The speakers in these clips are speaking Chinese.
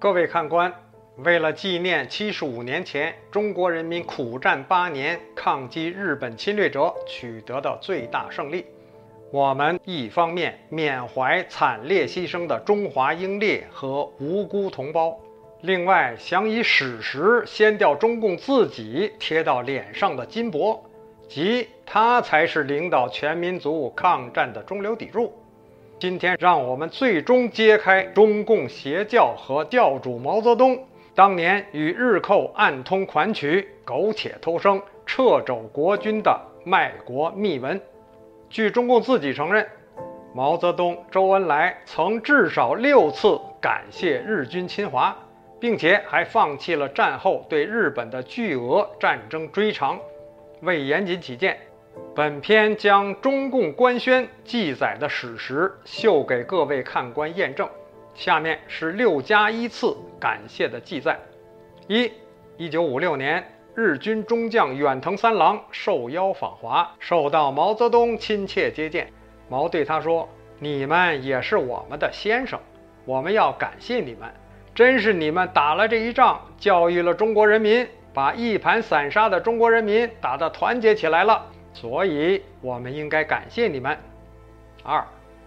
各位看官，为了纪念七十五年前中国人民苦战八年抗击日本侵略者取得的最大胜利，我们一方面缅怀惨烈牺牲的中华英烈和无辜同胞，另外想以史实掀掉中共自己贴到脸上的金箔，即他才是领导全民族抗战的中流砥柱。今天，让我们最终揭开中共邪教和教主毛泽东当年与日寇暗通款曲、苟且偷生、掣肘国军的卖国秘闻。据中共自己承认，毛泽东、周恩来曾至少六次感谢日军侵华，并且还放弃了战后对日本的巨额战争追偿。为严谨起见。本篇将中共官宣记载的史实秀给各位看官验证。下面是六加一次感谢的记载：一，一九五六年，日军中将远藤三郎受邀访华，受到毛泽东亲切接见。毛对他说：“你们也是我们的先生，我们要感谢你们。真是你们打了这一仗，教育了中国人民，把一盘散沙的中国人民打得团结起来了。”所以，我们应该感谢你们。二，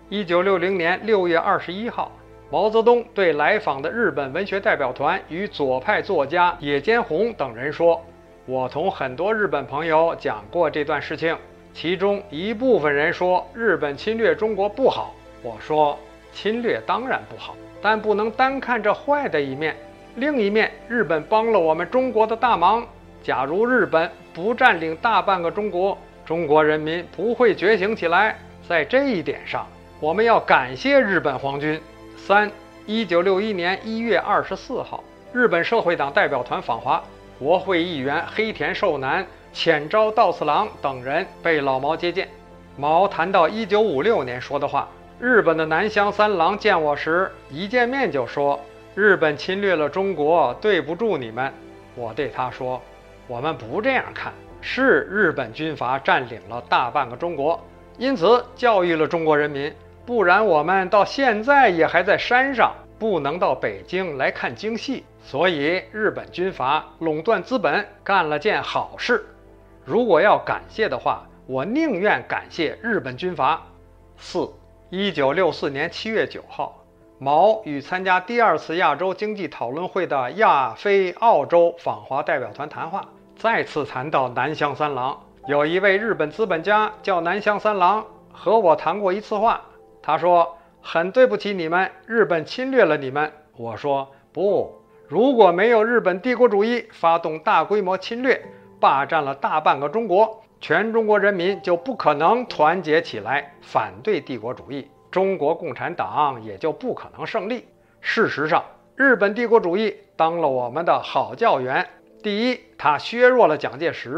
一九六零年六月二十一号，毛泽东对来访的日本文学代表团与左派作家野间宏等人说：“我同很多日本朋友讲过这段事情，其中一部分人说日本侵略中国不好。我说，侵略当然不好，但不能单看这坏的一面。另一面，日本帮了我们中国的大忙。假如日本不占领大半个中国，中国人民不会觉醒起来，在这一点上，我们要感谢日本皇军。三，一九六一年一月二十四号，日本社会党代表团访华，国会议员黑田寿男、浅沼稻次郎等人被老毛接见。毛谈到一九五六年说的话，日本的南乡三郎见我时，一见面就说：“日本侵略了中国，对不住你们。”我对他说：“我们不这样看。”是日本军阀占领了大半个中国，因此教育了中国人民，不然我们到现在也还在山上，不能到北京来看京戏。所以日本军阀垄断资本，干了件好事。如果要感谢的话，我宁愿感谢日本军阀。四，一九六四年七月九号，毛与参加第二次亚洲经济讨论会的亚非澳洲访华代表团谈话。再次谈到南乡三郎，有一位日本资本家叫南乡三郎，和我谈过一次话。他说：“很对不起你们，日本侵略了你们。”我说：“不，如果没有日本帝国主义发动大规模侵略，霸占了大半个中国，全中国人民就不可能团结起来反对帝国主义，中国共产党也就不可能胜利。事实上，日本帝国主义当了我们的好教员。”第一，他削弱了蒋介石；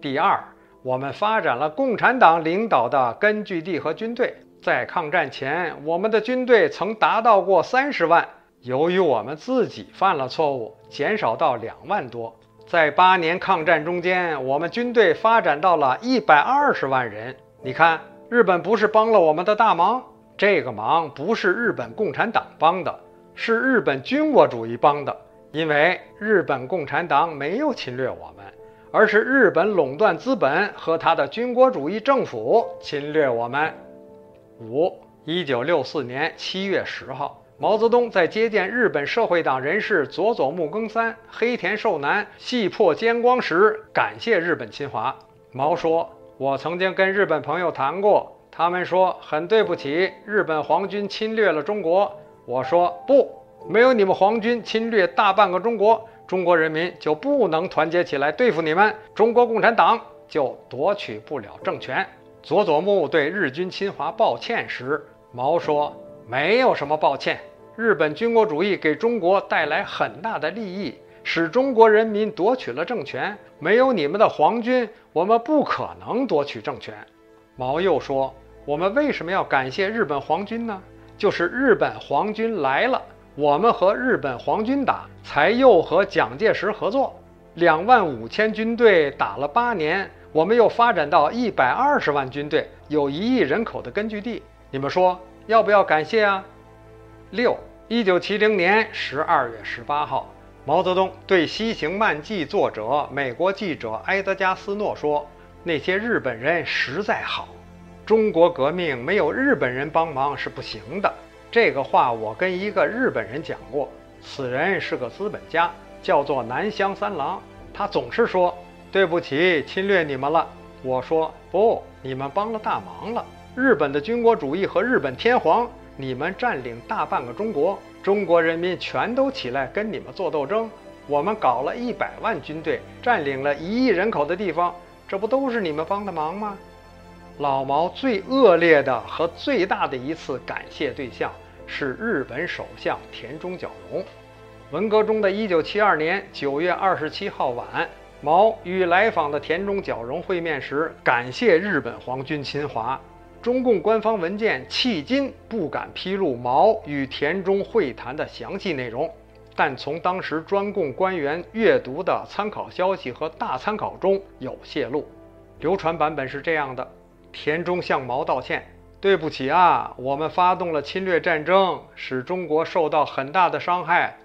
第二，我们发展了共产党领导的根据地和军队。在抗战前，我们的军队曾达到过三十万，由于我们自己犯了错误，减少到两万多。在八年抗战中间，我们军队发展到了一百二十万人。你看，日本不是帮了我们的大忙，这个忙不是日本共产党帮的，是日本军国主义帮的。因为日本共产党没有侵略我们，而是日本垄断资本和他的军国主义政府侵略我们。五，一九六四年七月十号，毛泽东在接见日本社会党人士佐佐木耕三、黑田寿男、细破兼光时，感谢日本侵华。毛说：“我曾经跟日本朋友谈过，他们说很对不起，日本皇军侵略了中国。”我说：“不。”没有你们皇军侵略大半个中国，中国人民就不能团结起来对付你们，中国共产党就夺取不了政权。佐佐木对日军侵华抱歉时，毛说：“没有什么抱歉，日本军国主义给中国带来很大的利益，使中国人民夺取了政权。没有你们的皇军，我们不可能夺取政权。”毛又说：“我们为什么要感谢日本皇军呢？就是日本皇军来了。”我们和日本皇军打，才又和蒋介石合作，两万五千军队打了八年，我们又发展到一百二十万军队，有一亿人口的根据地。你们说要不要感谢啊？六，一九七零年十二月十八号，毛泽东对《西行漫记》作者美国记者埃德加·斯诺说：“那些日本人实在好，中国革命没有日本人帮忙是不行的。”这个话我跟一个日本人讲过，此人是个资本家，叫做南乡三郎。他总是说：“对不起，侵略你们了。”我说：“不，你们帮了大忙了。日本的军国主义和日本天皇。”你们占领大半个中国，中国人民全都起来跟你们做斗争。我们搞了一百万军队，占领了一亿人口的地方，这不都是你们帮的忙吗？老毛最恶劣的和最大的一次感谢对象是日本首相田中角荣。文革中的一九七二年九月二十七号晚，毛与来访的田中角荣会面时，感谢日本皇军侵华。中共官方文件迄今不敢披露毛与田中会谈的详细内容，但从当时专供官员阅读的参考消息和大参考中有泄露。流传版本是这样的：田中向毛道歉，对不起啊，我们发动了侵略战争，使中国受到很大的伤害。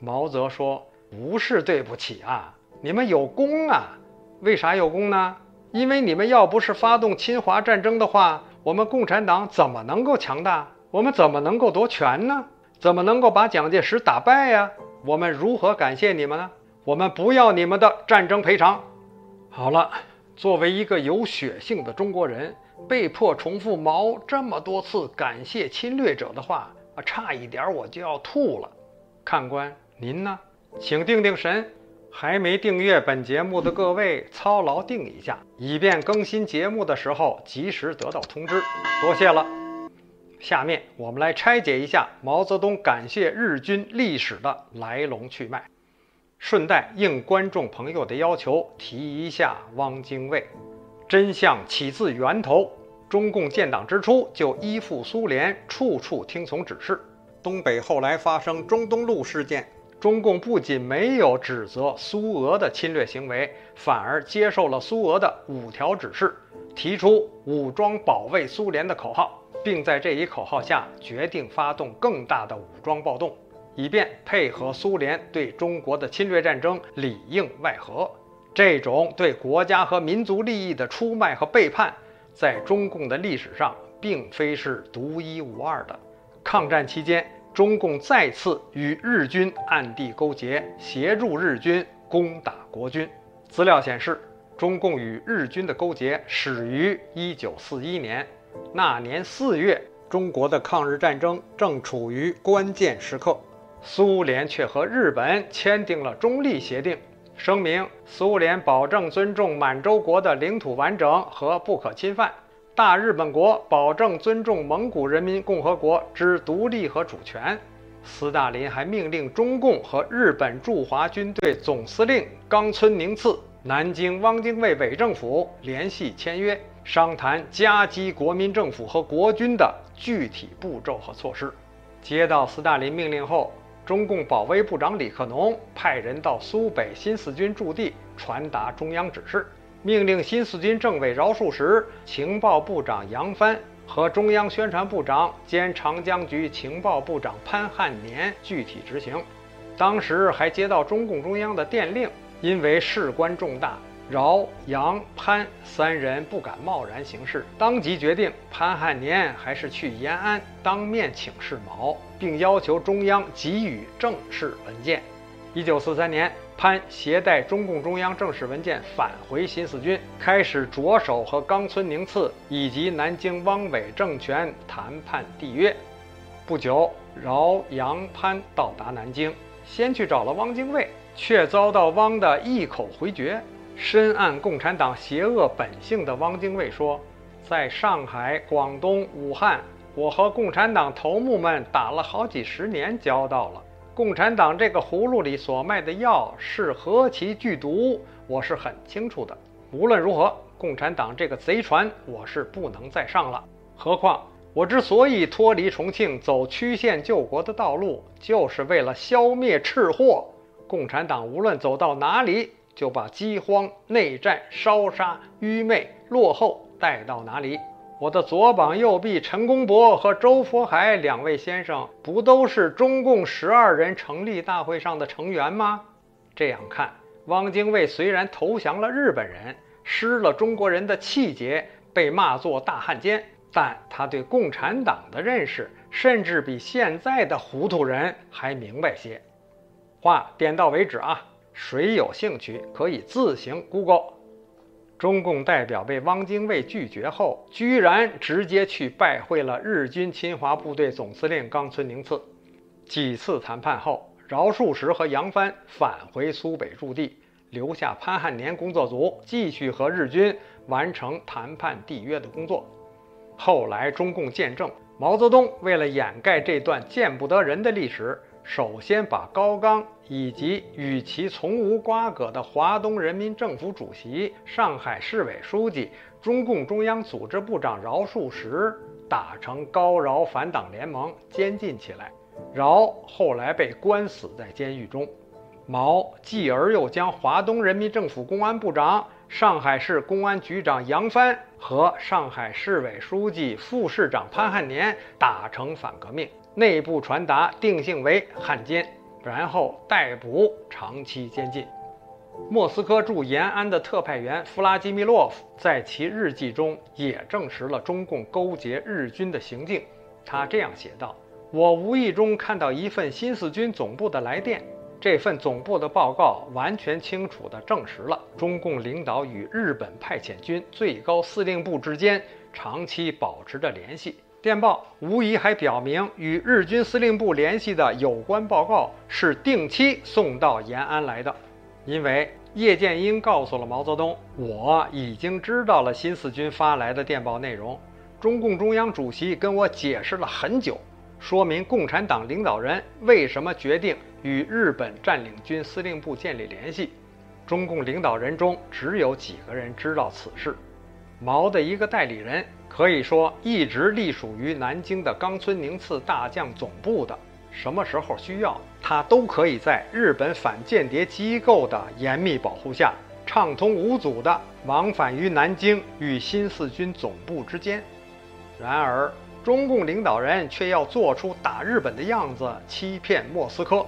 毛泽说，不是对不起啊，你们有功啊，为啥有功呢？因为你们要不是发动侵华战争的话，我们共产党怎么能够强大？我们怎么能够夺权呢？怎么能够把蒋介石打败呀？我们如何感谢你们呢？我们不要你们的战争赔偿。好了，作为一个有血性的中国人，被迫重复毛这么多次感谢侵略者的话，啊，差一点我就要吐了。看官，您呢？请定定神。还没订阅本节目的各位，操劳定一下，以便更新节目的时候及时得到通知。多谢了。下面我们来拆解一下毛泽东感谢日军历史的来龙去脉，顺带应观众朋友的要求提一下汪精卫。真相起自源头，中共建党之初就依附苏联，处处听从指示。东北后来发生中东路事件。中共不仅没有指责苏俄的侵略行为，反而接受了苏俄的五条指示，提出武装保卫苏联的口号，并在这一口号下决定发动更大的武装暴动，以便配合苏联对中国的侵略战争里应外合。这种对国家和民族利益的出卖和背叛，在中共的历史上并非是独一无二的。抗战期间。中共再次与日军暗地勾结，协助日军攻打国军。资料显示，中共与日军的勾结始于1941年。那年四月，中国的抗日战争正处于关键时刻，苏联却和日本签订了中立协定，声明苏联保证尊重满洲国的领土完整和不可侵犯。大日本国保证尊重蒙古人民共和国之独立和主权。斯大林还命令中共和日本驻华军队总司令冈村宁次、南京汪精卫伪政府联系签约，商谈夹击国民政府和国军的具体步骤和措施。接到斯大林命令后，中共保卫部长李克农派人到苏北新四军驻地传达中央指示。命令新四军政委饶漱石、情报部长杨帆和中央宣传部长兼长江局情报部长潘汉年具体执行。当时还接到中共中央的电令，因为事关重大，饶、杨、潘三人不敢贸然行事，当即决定潘汉年还是去延安当面请示毛，并要求中央给予正式文件。一九四三年。潘携带中共中央正式文件返回新四军，开始着手和冈村宁次以及南京汪伪政权谈判缔约。不久，饶、杨、潘到达南京，先去找了汪精卫，却遭到汪的一口回绝。深谙共产党邪恶本性的汪精卫说：“在上海、广东、武汉，我和共产党头目们打了好几十年交道了。”共产党这个葫芦里所卖的药是何其剧毒，我是很清楚的。无论如何，共产党这个贼船我是不能再上了。何况我之所以脱离重庆，走曲线救国的道路，就是为了消灭赤货。共产党无论走到哪里，就把饥荒、内战、烧杀、愚昧、落后带到哪里。我的左膀右臂陈公博和周佛海两位先生，不都是中共十二人成立大会上的成员吗？这样看，汪精卫虽然投降了日本人，失了中国人的气节，被骂作大汉奸，但他对共产党的认识，甚至比现在的糊涂人还明白些。话点到为止啊，谁有兴趣可以自行 Google。中共代表被汪精卫拒绝后，居然直接去拜会了日军侵华部队总司令冈村宁次。几次谈判后，饶漱石和杨帆返回苏北驻地，留下潘汉年工作组继续和日军完成谈判缔约的工作。后来中共见证，毛泽东为了掩盖这段见不得人的历史。首先把高岗以及与其从无瓜葛的华东人民政府主席、上海市委书记、中共中央组织部长饶漱石打成高饶反党联盟，监禁起来。饶后来被关死在监狱中。毛继而又将华东人民政府公安部长、上海市公安局长杨帆和上海市委书记、副市长潘汉年打成反革命。内部传达定性为汉奸，然后逮捕长期监禁。莫斯科驻延安的特派员弗拉基米洛夫在其日记中也证实了中共勾结日军的行径。他这样写道：“我无意中看到一份新四军总部的来电，这份总部的报告完全清楚地证实了中共领导与日本派遣军最高司令部之间长期保持着联系。”电报无疑还表明，与日军司令部联系的有关报告是定期送到延安来的。因为叶剑英告诉了毛泽东，我已经知道了新四军发来的电报内容。中共中央主席跟我解释了很久，说明共产党领导人为什么决定与日本占领军司令部建立联系。中共领导人中只有几个人知道此事，毛的一个代理人。可以说，一直隶属于南京的冈村宁次大将总部的，什么时候需要，他都可以在日本反间谍机构的严密保护下，畅通无阻地往返于南京与新四军总部之间。然而，中共领导人却要做出打日本的样子，欺骗莫斯科。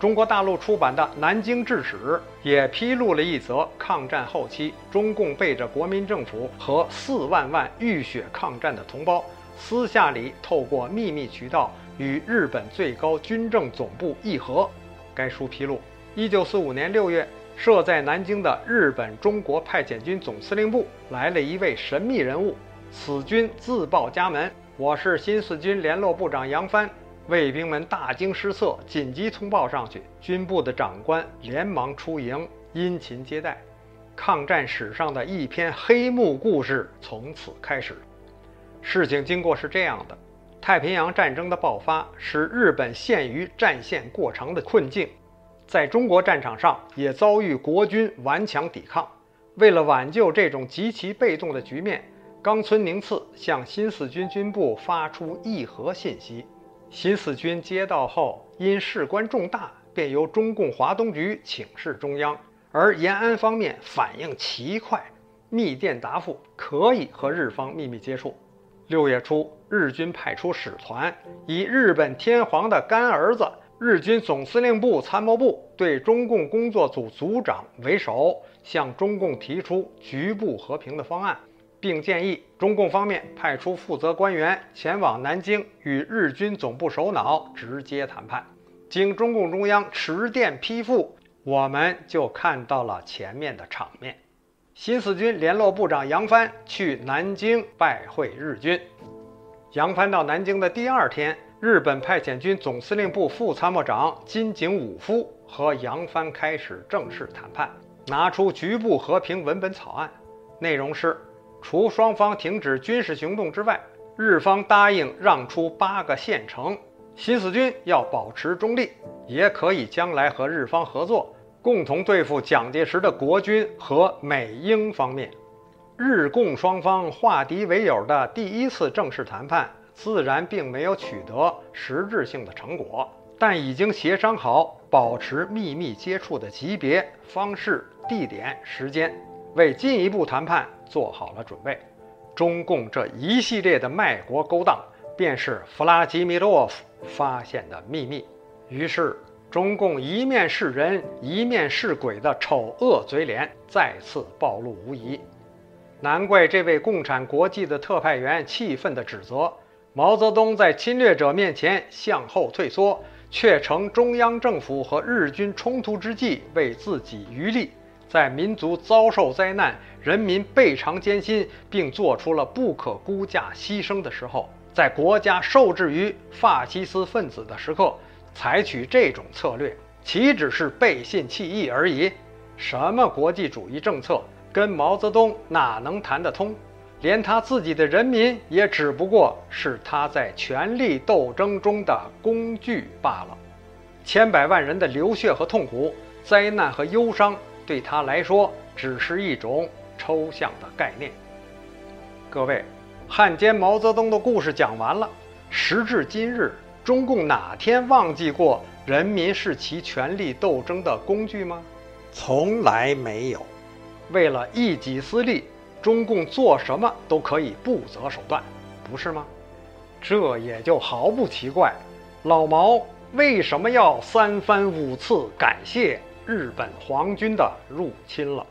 中国大陆出版的《南京志史》也披露了一则抗战后期中共背着国民政府和四万万浴血抗战的同胞，私下里透过秘密渠道与日本最高军政总部议和。该书披露，一九四五年六月，设在南京的日本中国派遣军总司令部来了一位神秘人物，此军自报家门：“我是新四军联络部长杨帆。”卫兵们大惊失色，紧急通报上去。军部的长官连忙出营，殷勤接待。抗战史上的一篇黑幕故事从此开始。事情经过是这样的：太平洋战争的爆发使日本陷于战线过长的困境，在中国战场上也遭遇国军顽强抵抗。为了挽救这种极其被动的局面，冈村宁次向新四军军部发出议和信息。新四军接到后，因事关重大，便由中共华东局请示中央。而延安方面反应奇快，密电答复可以和日方秘密接触。六月初，日军派出使团，以日本天皇的干儿子、日军总司令部参谋部对中共工作组组长为首，向中共提出局部和平的方案。并建议中共方面派出负责官员前往南京与日军总部首脑直接谈判。经中共中央持电批复，我们就看到了前面的场面。新四军联络部长杨帆去南京拜会日军。杨帆到南京的第二天，日本派遣军总司令部副参谋长金井武夫和杨帆开始正式谈判，拿出局部和平文本草案，内容是。除双方停止军事行动之外，日方答应让出八个县城，新四军要保持中立，也可以将来和日方合作，共同对付蒋介石的国军和美英方面。日共双方化敌为友的第一次正式谈判，自然并没有取得实质性的成果，但已经协商好保持秘密接触的级别、方式、地点、时间。为进一步谈判做好了准备。中共这一系列的卖国勾当，便是弗拉基米洛夫发现的秘密。于是，中共一面是人，一面是鬼的丑恶嘴脸再次暴露无遗。难怪这位共产国际的特派员气愤地指责毛泽东在侵略者面前向后退缩，却乘中央政府和日军冲突之际为自己渔利。在民族遭受灾难、人民倍尝艰辛，并做出了不可估价牺牲的时候，在国家受制于法西斯分子的时刻，采取这种策略，岂止是背信弃义而已？什么国际主义政策，跟毛泽东哪能谈得通？连他自己的人民，也只不过是他在权力斗争中的工具罢了。千百万人的流血和痛苦、灾难和忧伤。对他来说，只是一种抽象的概念。各位，汉奸毛泽东的故事讲完了。时至今日，中共哪天忘记过人民是其权力斗争的工具吗？从来没有。为了一己私利，中共做什么都可以不择手段，不是吗？这也就毫不奇怪，老毛为什么要三番五次感谢？日本皇军的入侵了。